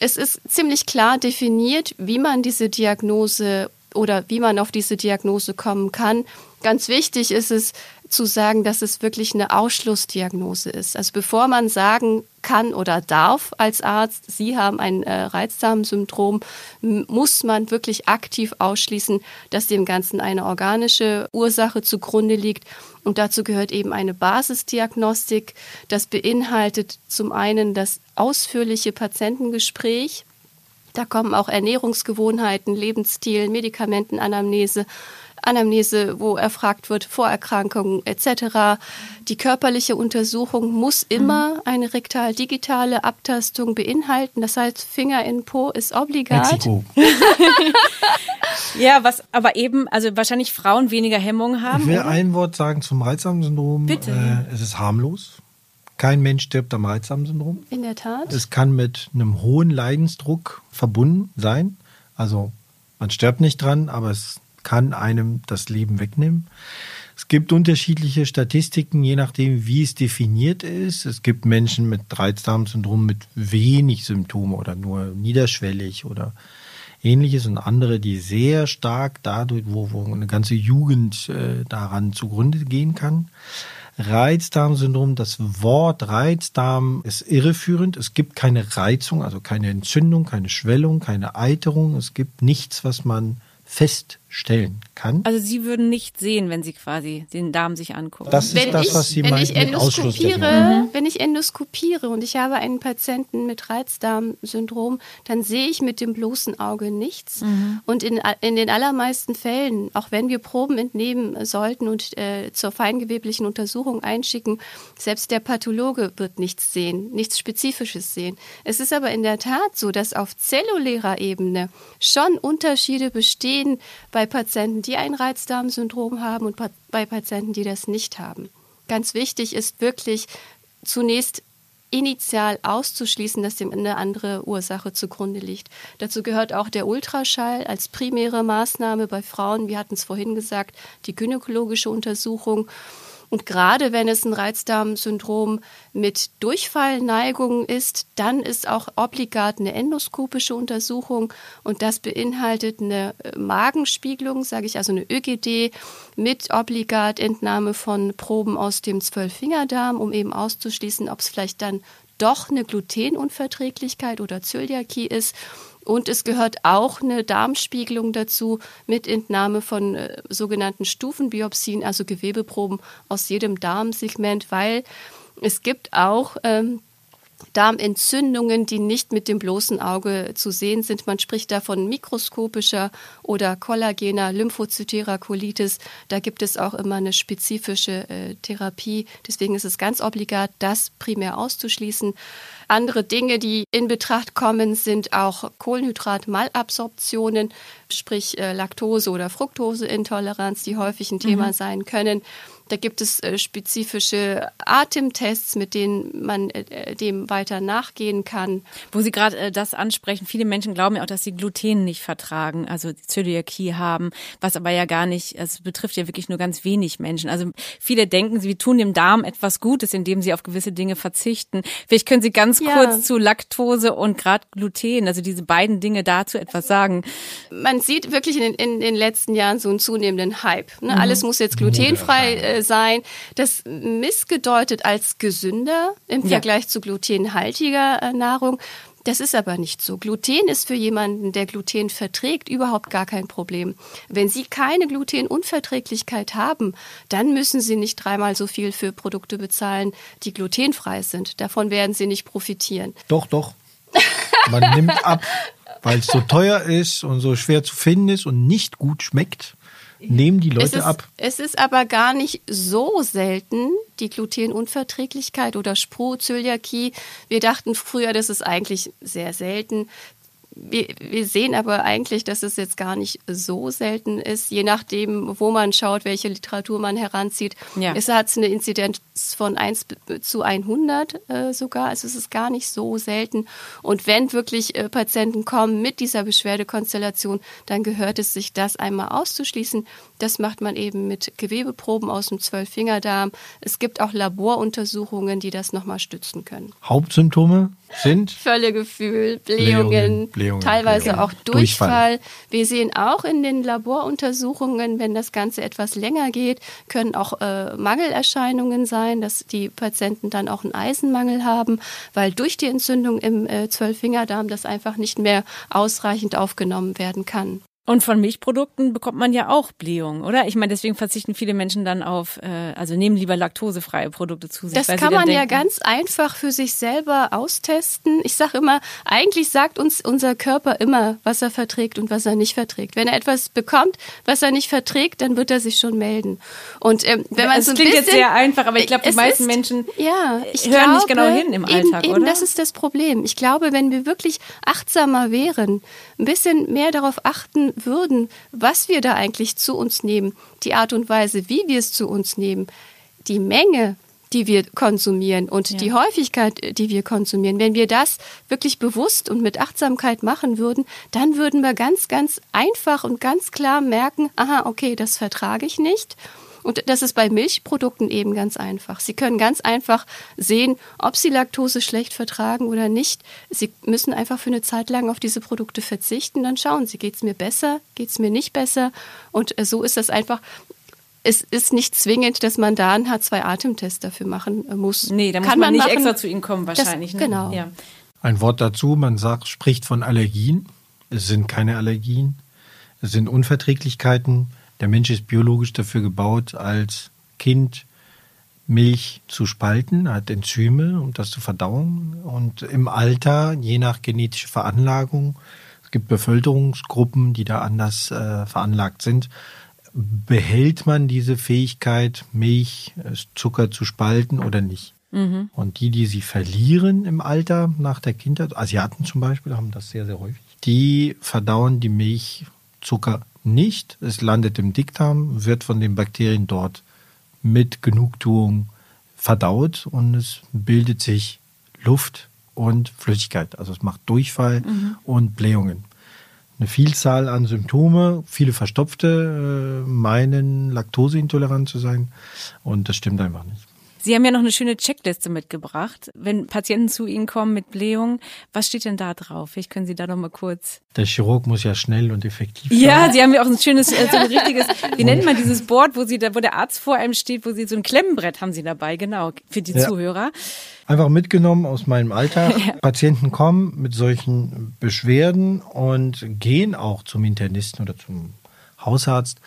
Es ist ziemlich klar definiert, wie man diese Diagnose oder wie man auf diese Diagnose kommen kann. Ganz wichtig ist es zu sagen, dass es wirklich eine Ausschlussdiagnose ist. Also bevor man sagen kann oder darf als Arzt, Sie haben ein äh, Reizdarmsyndrom, muss man wirklich aktiv ausschließen, dass dem Ganzen eine organische Ursache zugrunde liegt. Und dazu gehört eben eine Basisdiagnostik. Das beinhaltet zum einen das ausführliche Patientengespräch. Da kommen auch Ernährungsgewohnheiten, Lebensstil, Medikamentenanamnese Anamnese, wo erfragt wird, Vorerkrankungen etc. Die körperliche Untersuchung muss immer eine rektal-digitale Abtastung beinhalten. Das heißt, Finger in Po ist obligat. Mexiko. ja, was aber eben, also wahrscheinlich Frauen weniger Hemmungen haben. Ich will oder? ein Wort sagen zum Reizdarmsyndrom. Bitte. Äh, es ist harmlos. Kein Mensch stirbt am Reizdarmsyndrom. In der Tat. Es kann mit einem hohen Leidensdruck verbunden sein. Also man stirbt nicht dran, aber es kann einem das Leben wegnehmen. Es gibt unterschiedliche Statistiken, je nachdem, wie es definiert ist. Es gibt Menschen mit Reizdarmsyndrom mit wenig Symptomen oder nur niederschwellig oder ähnliches und andere, die sehr stark dadurch, wo, wo eine ganze Jugend äh, daran zugrunde gehen kann. Reizdarmsyndrom, das Wort Reizdarm ist irreführend. Es gibt keine Reizung, also keine Entzündung, keine Schwellung, keine Eiterung. Es gibt nichts, was man feststellen kann. Also Sie würden nicht sehen, wenn Sie quasi den Darm sich angucken. Das ist wenn das, ich, was Sie wenn meinen ich endoskopiere, Wenn ich endoskopiere und ich habe einen Patienten mit Reizdarmsyndrom, dann sehe ich mit dem bloßen Auge nichts. Mhm. Und in, in den allermeisten Fällen, auch wenn wir Proben entnehmen sollten und äh, zur feingeweblichen Untersuchung einschicken, selbst der Pathologe wird nichts sehen, nichts Spezifisches sehen. Es ist aber in der Tat so, dass auf zellulärer Ebene schon Unterschiede bestehen sehen bei Patienten, die ein Reizdarmsyndrom haben und bei Patienten, die das nicht haben. Ganz wichtig ist wirklich zunächst initial auszuschließen, dass dem eine andere Ursache zugrunde liegt. Dazu gehört auch der Ultraschall als primäre Maßnahme bei Frauen. Wir hatten es vorhin gesagt, die gynäkologische Untersuchung und gerade wenn es ein Reizdarmsyndrom mit Durchfallneigung ist, dann ist auch obligat eine endoskopische Untersuchung. Und das beinhaltet eine äh, Magenspiegelung, sage ich also eine ÖGD mit obligat Entnahme von Proben aus dem Zwölffingerdarm, um eben auszuschließen, ob es vielleicht dann doch eine Glutenunverträglichkeit oder Zöliakie ist und es gehört auch eine Darmspiegelung dazu mit Entnahme von äh, sogenannten Stufenbiopsien, also Gewebeproben aus jedem Darmsegment, weil es gibt auch ähm, Darmentzündungen, die nicht mit dem bloßen Auge zu sehen sind. Man spricht da von mikroskopischer oder kollagener lymphozytärer Colitis. Da gibt es auch immer eine spezifische äh, Therapie. Deswegen ist es ganz obligat, das primär auszuschließen. Andere Dinge, die in Betracht kommen, sind auch Kohlenhydratmalabsorptionen, sprich äh, Laktose- oder Fructoseintoleranz, die häufig ein Thema mhm. sein können. Da gibt es äh, spezifische Atemtests, mit denen man äh, dem weiter nachgehen kann. Wo Sie gerade das ansprechen, viele Menschen glauben ja auch, dass sie Gluten nicht vertragen, also Zöliakie haben, was aber ja gar nicht, es betrifft ja wirklich nur ganz wenig Menschen. Also viele denken, sie tun dem Darm etwas Gutes, indem sie auf gewisse Dinge verzichten. Vielleicht können Sie ganz ja. kurz zu Laktose und gerade Gluten, also diese beiden Dinge dazu etwas sagen. Man sieht wirklich in, in den letzten Jahren so einen zunehmenden Hype. Ne? Mhm. Alles muss jetzt glutenfrei äh, sein, das missgedeutet als gesünder im Vergleich ja. zu glutenhaltiger äh, Nahrung. Das ist aber nicht so. Gluten ist für jemanden, der Gluten verträgt, überhaupt gar kein Problem. Wenn Sie keine Glutenunverträglichkeit haben, dann müssen Sie nicht dreimal so viel für Produkte bezahlen, die glutenfrei sind. Davon werden Sie nicht profitieren. Doch, doch. Man nimmt ab, weil es so teuer ist und so schwer zu finden ist und nicht gut schmeckt nehmen die Leute es ist, ab. Es ist aber gar nicht so selten, die Glutenunverträglichkeit oder Sprozöliakie. Wir dachten früher, das ist eigentlich sehr selten wir, wir sehen aber eigentlich, dass es jetzt gar nicht so selten ist, je nachdem, wo man schaut, welche Literatur man heranzieht. Ja. Es hat eine Inzidenz von 1 zu 100 äh, sogar, also es ist gar nicht so selten. Und wenn wirklich äh, Patienten kommen mit dieser Beschwerdekonstellation, dann gehört es sich, das einmal auszuschließen. Das macht man eben mit Gewebeproben aus dem Zwölffingerdarm. Es gibt auch Laboruntersuchungen, die das nochmal stützen können. Hauptsymptome? Sind? Völlegefühl, Blähungen, Blähungen, Blähungen teilweise Blähungen. auch Durchfall. Durchfall. Wir sehen auch in den Laboruntersuchungen, wenn das Ganze etwas länger geht, können auch äh, Mangelerscheinungen sein, dass die Patienten dann auch einen Eisenmangel haben, weil durch die Entzündung im äh, Zwölffingerdarm das einfach nicht mehr ausreichend aufgenommen werden kann. Und von Milchprodukten bekommt man ja auch Blähung, oder? Ich meine, deswegen verzichten viele Menschen dann auf, äh, also nehmen lieber laktosefreie Produkte zu sich. Das kann man denken, ja ganz einfach für sich selber austesten. Ich sage immer, eigentlich sagt uns unser Körper immer, was er verträgt und was er nicht verträgt. Wenn er etwas bekommt, was er nicht verträgt, dann wird er sich schon melden. Und ähm, wenn man das so ein klingt bisschen, jetzt sehr einfach, aber ich glaube, die meisten ist, Menschen ja, hören glaube, nicht genau hin im Alltag, eben, oder? das ist das Problem. Ich glaube, wenn wir wirklich achtsamer wären, ein bisschen mehr darauf achten würden, was wir da eigentlich zu uns nehmen, die Art und Weise, wie wir es zu uns nehmen, die Menge, die wir konsumieren und ja. die Häufigkeit, die wir konsumieren, wenn wir das wirklich bewusst und mit Achtsamkeit machen würden, dann würden wir ganz, ganz einfach und ganz klar merken, aha, okay, das vertrage ich nicht und das ist bei Milchprodukten eben ganz einfach. Sie können ganz einfach sehen, ob Sie Laktose schlecht vertragen oder nicht. Sie müssen einfach für eine Zeit lang auf diese Produkte verzichten. Dann schauen Sie, geht es mir besser, geht es mir nicht besser. Und äh, so ist das einfach es ist nicht zwingend, dass man da einen H2-Atemtest dafür machen äh, muss. Nee, da muss Kann man, man nicht machen. extra zu Ihnen kommen wahrscheinlich. Das, ne? Genau. Ja. Ein Wort dazu, man sagt, spricht von Allergien. Es sind keine Allergien. Es sind Unverträglichkeiten. Der Mensch ist biologisch dafür gebaut, als Kind Milch zu spalten, hat Enzyme, um das zu verdauen. Und im Alter, je nach genetischer Veranlagung, es gibt Bevölkerungsgruppen, die da anders äh, veranlagt sind, behält man diese Fähigkeit, Milch, äh, Zucker zu spalten oder nicht. Mhm. Und die, die sie verlieren im Alter nach der Kindheit, Asiaten zum Beispiel haben das sehr, sehr häufig, die verdauen die Milch Zucker nicht. Es landet im Dickdarm, wird von den Bakterien dort mit Genugtuung verdaut und es bildet sich Luft und Flüssigkeit. Also es macht Durchfall mhm. und Blähungen. Eine Vielzahl an Symptome, viele Verstopfte äh, meinen Laktoseintolerant zu sein und das stimmt einfach nicht. Sie haben ja noch eine schöne Checkliste mitgebracht. Wenn Patienten zu Ihnen kommen mit Blähung, was steht denn da drauf? Vielleicht können Sie da noch mal kurz. Der Chirurg muss ja schnell und effektiv sein. Ja, Sie haben ja auch ein schönes, äh, so ein richtiges, wie nennt man dieses Board, wo Sie da, wo der Arzt vor einem steht, wo Sie so ein Klemmenbrett haben Sie dabei, genau, für die ja. Zuhörer. Einfach mitgenommen aus meinem Alltag. Ja. Patienten kommen mit solchen Beschwerden und gehen auch zum Internisten oder zum Hausarzt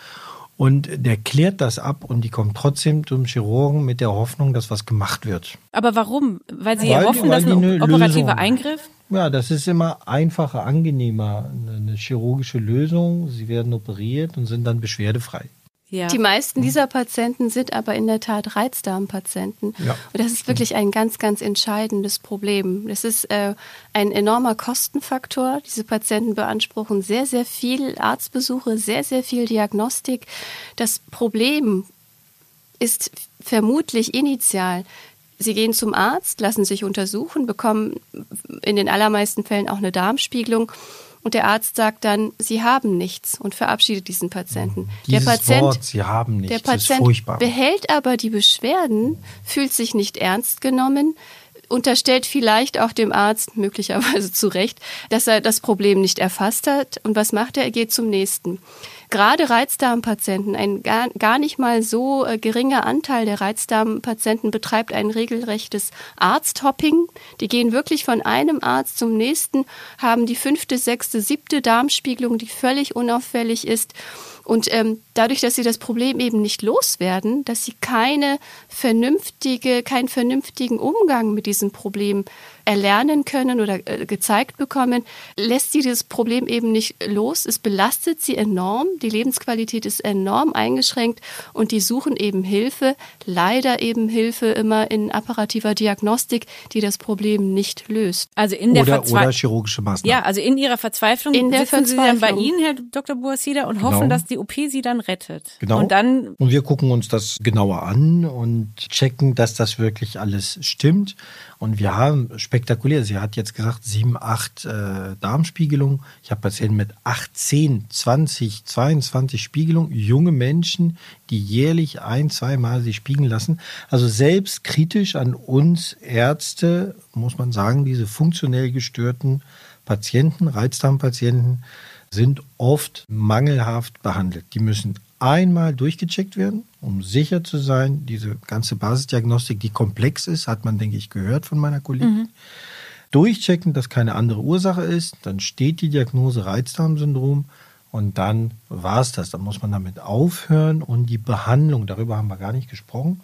und der klärt das ab und die kommen trotzdem zum Chirurgen mit der Hoffnung, dass was gemacht wird. Aber warum? Weil sie weil, hoffen, dass ein operativer Eingriff? Ja, das ist immer einfacher, angenehmer. Eine chirurgische Lösung. Sie werden operiert und sind dann beschwerdefrei. Ja. Die meisten dieser Patienten sind aber in der Tat Reizdarmpatienten. Ja. Und das ist wirklich ein ganz, ganz entscheidendes Problem. Das ist äh, ein enormer Kostenfaktor. Diese Patienten beanspruchen sehr, sehr viel Arztbesuche, sehr, sehr viel Diagnostik. Das Problem ist vermutlich initial. Sie gehen zum Arzt, lassen sich untersuchen, bekommen in den allermeisten Fällen auch eine Darmspiegelung und der Arzt sagt dann, Sie haben nichts und verabschiedet diesen Patienten. Dieses der Patient, Wort, Sie haben nichts, der Patient behält aber die Beschwerden, fühlt sich nicht ernst genommen, unterstellt vielleicht auch dem Arzt, möglicherweise zu Recht, dass er das Problem nicht erfasst hat. Und was macht er? Er geht zum nächsten. Gerade Reizdarmpatienten, ein gar, gar nicht mal so äh, geringer Anteil der Reizdarmpatienten betreibt ein regelrechtes Arzthopping. Die gehen wirklich von einem Arzt zum nächsten, haben die fünfte, sechste, siebte Darmspiegelung, die völlig unauffällig ist. Und ähm, dadurch, dass sie das Problem eben nicht loswerden, dass sie keine vernünftige, keinen vernünftigen Umgang mit diesem Problem erlernen können oder äh, gezeigt bekommen, lässt sie das Problem eben nicht los. Es belastet sie enorm. Die Lebensqualität ist enorm eingeschränkt und die suchen eben Hilfe. Leider eben Hilfe immer in apparativer Diagnostik, die das Problem nicht löst. Also in der oder, oder chirurgische Maßnahmen. Ja, also in ihrer Verzweiflung in der sitzen Verzweiflung. Sie dann bei Ihnen, Herr Dr. Buasida, und genau. hoffen, dass die OP Sie dann rettet. Genau. Und dann und wir gucken uns das genauer an und checken, dass das wirklich alles stimmt. Und wir haben spektakulär, sie hat jetzt gesagt, sieben, acht äh, Darmspiegelungen. Ich habe Patienten mit 18, 20, 22 Spiegelungen, junge Menschen, die jährlich ein, zweimal sich spiegeln lassen. Also selbst kritisch an uns Ärzte, muss man sagen, diese funktionell gestörten Patienten, Reizdarmpatienten, sind oft mangelhaft behandelt. Die müssen einmal durchgecheckt werden, um sicher zu sein, diese ganze Basisdiagnostik, die komplex ist, hat man, denke ich, gehört von meiner Kollegin. Mhm. Durchchecken, dass keine andere Ursache ist, dann steht die Diagnose Reizdarmsyndrom und dann war es das. Dann muss man damit aufhören und die Behandlung, darüber haben wir gar nicht gesprochen.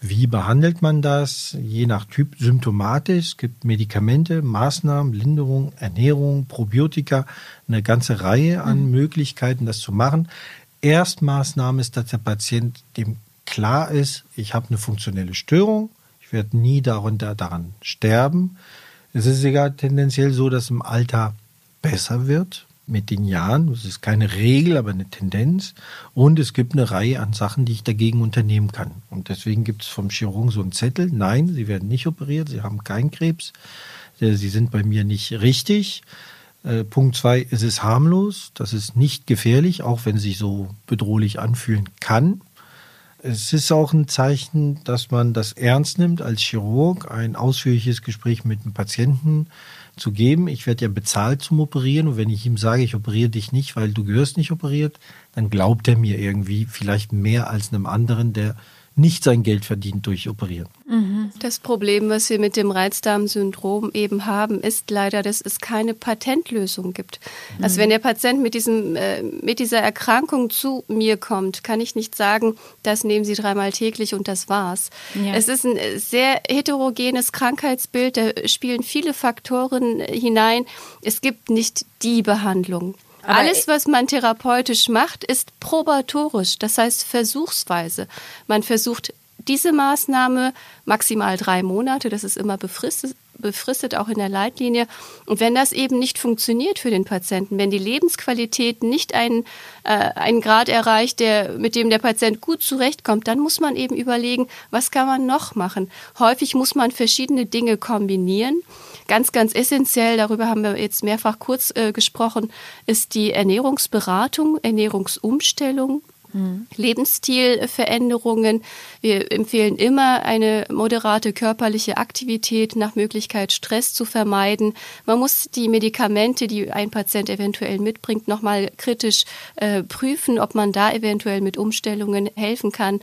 Wie behandelt man das? Je nach Typ symptomatisch. Es gibt Medikamente, Maßnahmen, Linderung, Ernährung, Probiotika, eine ganze Reihe an mhm. Möglichkeiten, das zu machen. Erstmaßnahme ist, dass der Patient dem klar ist, ich habe eine funktionelle Störung, ich werde nie darunter daran sterben. Es ist sogar tendenziell so, dass im Alter besser wird mit den Jahren. Das ist keine Regel, aber eine Tendenz. Und es gibt eine Reihe an Sachen, die ich dagegen unternehmen kann. Und deswegen gibt es vom Chirurgen so einen Zettel. Nein, Sie werden nicht operiert, Sie haben keinen Krebs. Äh, Sie sind bei mir nicht richtig. Äh, Punkt zwei, es ist harmlos, das ist nicht gefährlich, auch wenn es sich so bedrohlich anfühlen kann. Es ist auch ein Zeichen, dass man das ernst nimmt, als Chirurg ein ausführliches Gespräch mit dem Patienten zu geben. Ich werde ja bezahlt zum Operieren und wenn ich ihm sage, ich operiere dich nicht, weil du gehörst nicht operiert, dann glaubt er mir irgendwie vielleicht mehr als einem anderen, der nicht sein Geld verdient durch Operieren. Mhm. Das Problem, was wir mit dem Reizdarmsyndrom eben haben, ist leider, dass es keine Patentlösung gibt. Mhm. Also wenn der Patient mit, diesem, äh, mit dieser Erkrankung zu mir kommt, kann ich nicht sagen, das nehmen Sie dreimal täglich und das war's. Ja. Es ist ein sehr heterogenes Krankheitsbild, da spielen viele Faktoren hinein. Es gibt nicht die Behandlung. Aber Alles, was man therapeutisch macht, ist probatorisch, das heißt versuchsweise. Man versucht diese Maßnahme maximal drei Monate, das ist immer befristet, befristet auch in der Leitlinie. Und wenn das eben nicht funktioniert für den Patienten, wenn die Lebensqualität nicht einen, äh, einen Grad erreicht, der, mit dem der Patient gut zurechtkommt, dann muss man eben überlegen, was kann man noch machen. Häufig muss man verschiedene Dinge kombinieren. Ganz, ganz essentiell, darüber haben wir jetzt mehrfach kurz äh, gesprochen, ist die Ernährungsberatung, Ernährungsumstellung. Lebensstilveränderungen. Wir empfehlen immer eine moderate körperliche Aktivität, nach Möglichkeit Stress zu vermeiden. Man muss die Medikamente, die ein Patient eventuell mitbringt, nochmal kritisch äh, prüfen, ob man da eventuell mit Umstellungen helfen kann.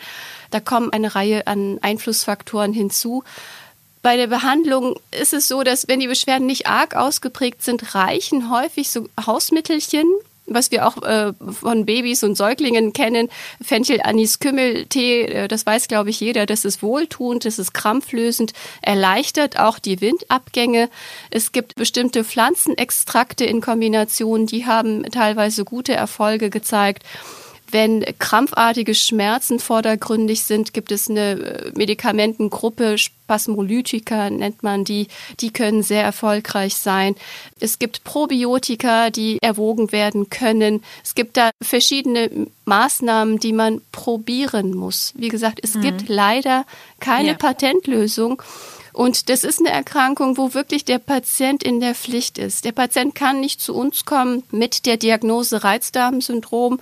Da kommen eine Reihe an Einflussfaktoren hinzu. Bei der Behandlung ist es so, dass wenn die Beschwerden nicht arg ausgeprägt sind, reichen häufig so Hausmittelchen, was wir auch äh, von Babys und Säuglingen kennen, Fenchel, Anis, Kümmel, Tee, äh, das weiß, glaube ich, jeder. Das ist wohltuend, das ist krampflösend, erleichtert auch die Windabgänge. Es gibt bestimmte Pflanzenextrakte in Kombination, die haben teilweise gute Erfolge gezeigt. Wenn krampfartige Schmerzen vordergründig sind, gibt es eine äh, Medikamentengruppe, Spasmolytika nennt man die, die können sehr erfolgreich sein. Es gibt Probiotika, die erwogen werden können. Es gibt da verschiedene Maßnahmen, die man probieren muss. Wie gesagt, es mhm. gibt leider keine ja. Patentlösung. Und das ist eine Erkrankung, wo wirklich der Patient in der Pflicht ist. Der Patient kann nicht zu uns kommen mit der Diagnose Reizdarmsyndrom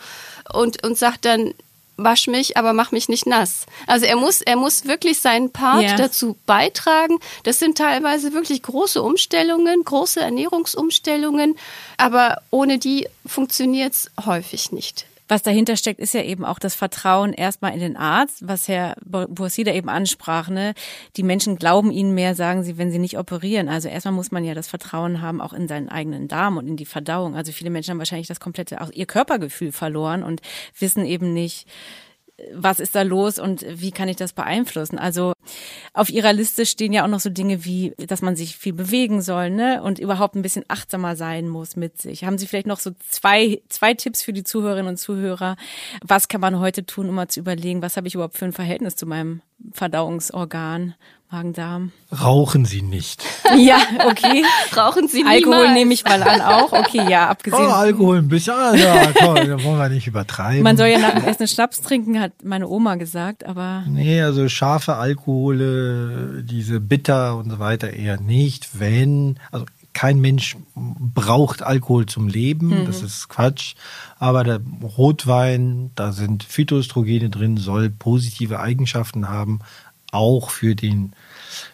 und, und sagt dann, wasch mich, aber mach mich nicht nass. Also er muss, er muss wirklich seinen Part yeah. dazu beitragen. Das sind teilweise wirklich große Umstellungen, große Ernährungsumstellungen, aber ohne die funktioniert es häufig nicht was dahinter steckt, ist ja eben auch das Vertrauen erstmal in den Arzt, was Herr Bursida eben ansprach. Ne? Die Menschen glauben ihnen mehr, sagen sie, wenn sie nicht operieren. Also erstmal muss man ja das Vertrauen haben, auch in seinen eigenen Darm und in die Verdauung. Also viele Menschen haben wahrscheinlich das komplette, auch ihr Körpergefühl verloren und wissen eben nicht, was ist da los und wie kann ich das beeinflussen? Also auf ihrer Liste stehen ja auch noch so Dinge wie, dass man sich viel bewegen soll, ne? Und überhaupt ein bisschen achtsamer sein muss mit sich. Haben Sie vielleicht noch so zwei, zwei Tipps für die Zuhörerinnen und Zuhörer? Was kann man heute tun, um mal zu überlegen, was habe ich überhaupt für ein Verhältnis zu meinem Verdauungsorgan? Magen-Darm. Rauchen Sie nicht. Ja, okay. Rauchen Sie niemals. Alkohol nehme ich mal an auch. Okay, ja, abgesehen. Oh, Alkohol ein bisschen. Ah, ja, komm, da wollen wir nicht übertreiben. Man soll ja nach dem Essen Schnaps trinken, hat meine Oma gesagt, aber. Nee, also scharfe Alkohole, diese bitter und so weiter eher nicht. Wenn, also kein Mensch braucht Alkohol zum Leben, mhm. das ist Quatsch. Aber der Rotwein, da sind Phytoöstrogene drin, soll positive Eigenschaften haben, auch für den,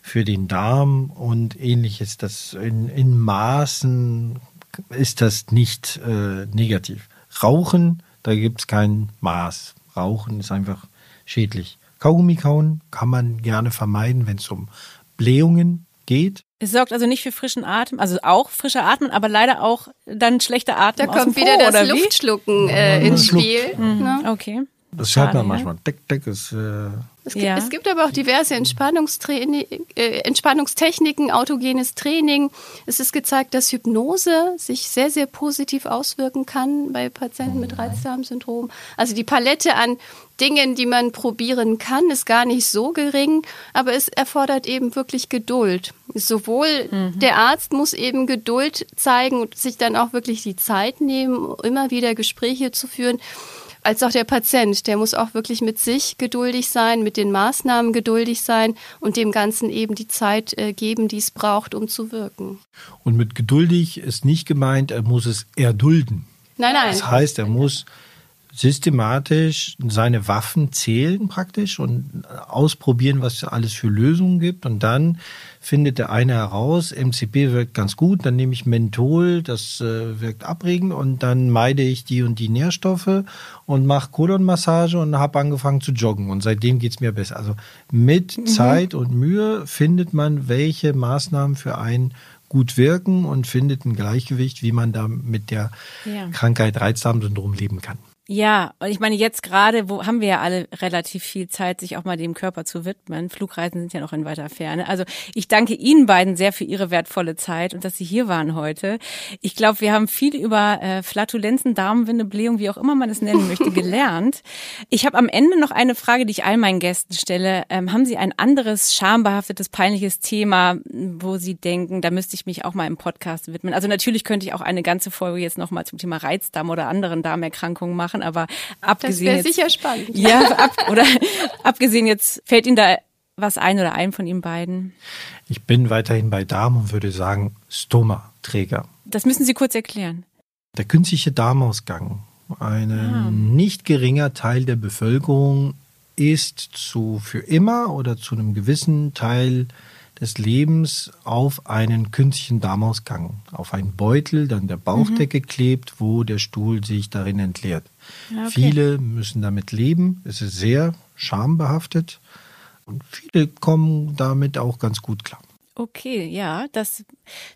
für den Darm und ähnliches. Das in, in Maßen ist das nicht äh, negativ. Rauchen, da gibt es kein Maß. Rauchen ist einfach schädlich. Kaugummi kauen kann man gerne vermeiden, wenn es um Blähungen geht. Es sorgt also nicht für frischen Atem, also auch frischer Atmen, aber leider auch dann schlechter Atem. Da kommt wieder Po, das Luftschlucken äh, ins Spiel. Mhm. Ne? Okay. Das hört man manchmal. Deck, deck ist. Äh es, gibt, ja. es gibt aber auch diverse äh, Entspannungstechniken, autogenes Training. Es ist gezeigt, dass Hypnose sich sehr, sehr positiv auswirken kann bei Patienten mit Reizdarmsyndrom. Also die Palette an Dingen, die man probieren kann, ist gar nicht so gering, aber es erfordert eben wirklich Geduld. Sowohl mhm. der Arzt muss eben Geduld zeigen und sich dann auch wirklich die Zeit nehmen, immer wieder Gespräche zu führen als auch der Patient. Der muss auch wirklich mit sich geduldig sein, mit den Maßnahmen geduldig sein und dem Ganzen eben die Zeit äh, geben, die es braucht, um zu wirken. Und mit geduldig ist nicht gemeint, er muss es erdulden. Nein, nein. Das heißt, er muss systematisch seine Waffen zählen praktisch und ausprobieren, was es alles für Lösungen gibt. Und dann findet der eine heraus, MCP wirkt ganz gut, dann nehme ich Menthol, das äh, wirkt abregend und dann meide ich die und die Nährstoffe und mache Kolonmassage und habe angefangen zu joggen. Und seitdem geht es mir besser. Also mit mhm. Zeit und Mühe findet man, welche Maßnahmen für einen gut wirken und findet ein Gleichgewicht, wie man da mit der ja. Krankheit Reizdarmsyndrom leben kann. Ja, und ich meine, jetzt gerade, wo haben wir ja alle relativ viel Zeit, sich auch mal dem Körper zu widmen. Flugreisen sind ja noch in weiter Ferne. Also ich danke Ihnen beiden sehr für Ihre wertvolle Zeit und dass Sie hier waren heute. Ich glaube, wir haben viel über äh, Flatulenzen, Darmwinde, Blähung, wie auch immer man es nennen möchte, gelernt. Ich habe am Ende noch eine Frage, die ich all meinen Gästen stelle. Ähm, haben Sie ein anderes schambehaftetes, peinliches Thema, wo Sie denken, da müsste ich mich auch mal im Podcast widmen? Also natürlich könnte ich auch eine ganze Folge jetzt nochmal zum Thema Reizdarm oder anderen Darmerkrankungen machen machen, aber abgesehen. Das wäre sicher spannend. Ja, ab, oder abgesehen jetzt, fällt Ihnen da was ein oder ein von Ihnen beiden? Ich bin weiterhin bei Darm und würde sagen Stoma-Träger. Das müssen Sie kurz erklären. Der künstliche Darmausgang, ein ah. nicht geringer Teil der Bevölkerung ist zu für immer oder zu einem gewissen Teil des Lebens auf einen künstlichen Darmausgang, auf einen Beutel, dann der Bauchdecke mhm. klebt, wo der Stuhl sich darin entleert. Okay. Viele müssen damit leben. Es ist sehr schambehaftet und viele kommen damit auch ganz gut klar. Okay, ja, das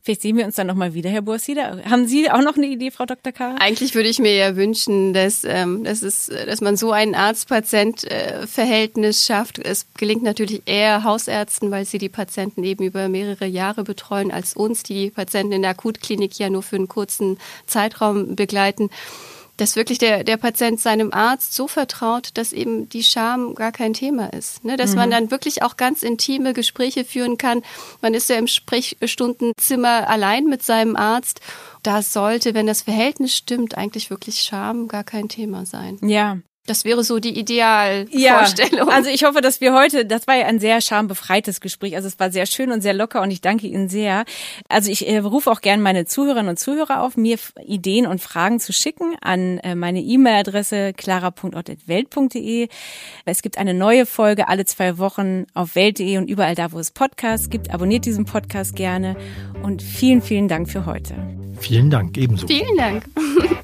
vielleicht sehen wir uns dann nochmal wieder, Herr Bursida. Haben Sie auch noch eine Idee, Frau Dr. K? Eigentlich würde ich mir ja wünschen, dass, ähm, dass, es, dass man so ein Arzt-Patient-Verhältnis schafft. Es gelingt natürlich eher Hausärzten, weil sie die Patienten eben über mehrere Jahre betreuen, als uns, die die Patienten in der Akutklinik ja nur für einen kurzen Zeitraum begleiten dass wirklich der, der Patient seinem Arzt so vertraut, dass eben die Scham gar kein Thema ist. Ne? Dass mhm. man dann wirklich auch ganz intime Gespräche führen kann. Man ist ja im Sprechstundenzimmer allein mit seinem Arzt. Da sollte, wenn das Verhältnis stimmt, eigentlich wirklich Scham gar kein Thema sein. Ja, das wäre so die Idealvorstellung. Ja, also ich hoffe, dass wir heute, das war ja ein sehr schambefreites Gespräch. Also es war sehr schön und sehr locker und ich danke Ihnen sehr. Also ich äh, rufe auch gerne meine Zuhörerinnen und Zuhörer auf, mir Ideen und Fragen zu schicken an äh, meine E-Mail-Adresse clara.ort.welt.de. Es gibt eine neue Folge alle zwei Wochen auf welt.de und überall da, wo es Podcasts gibt. Abonniert diesen Podcast gerne und vielen, vielen Dank für heute. Vielen Dank, ebenso. Vielen Dank.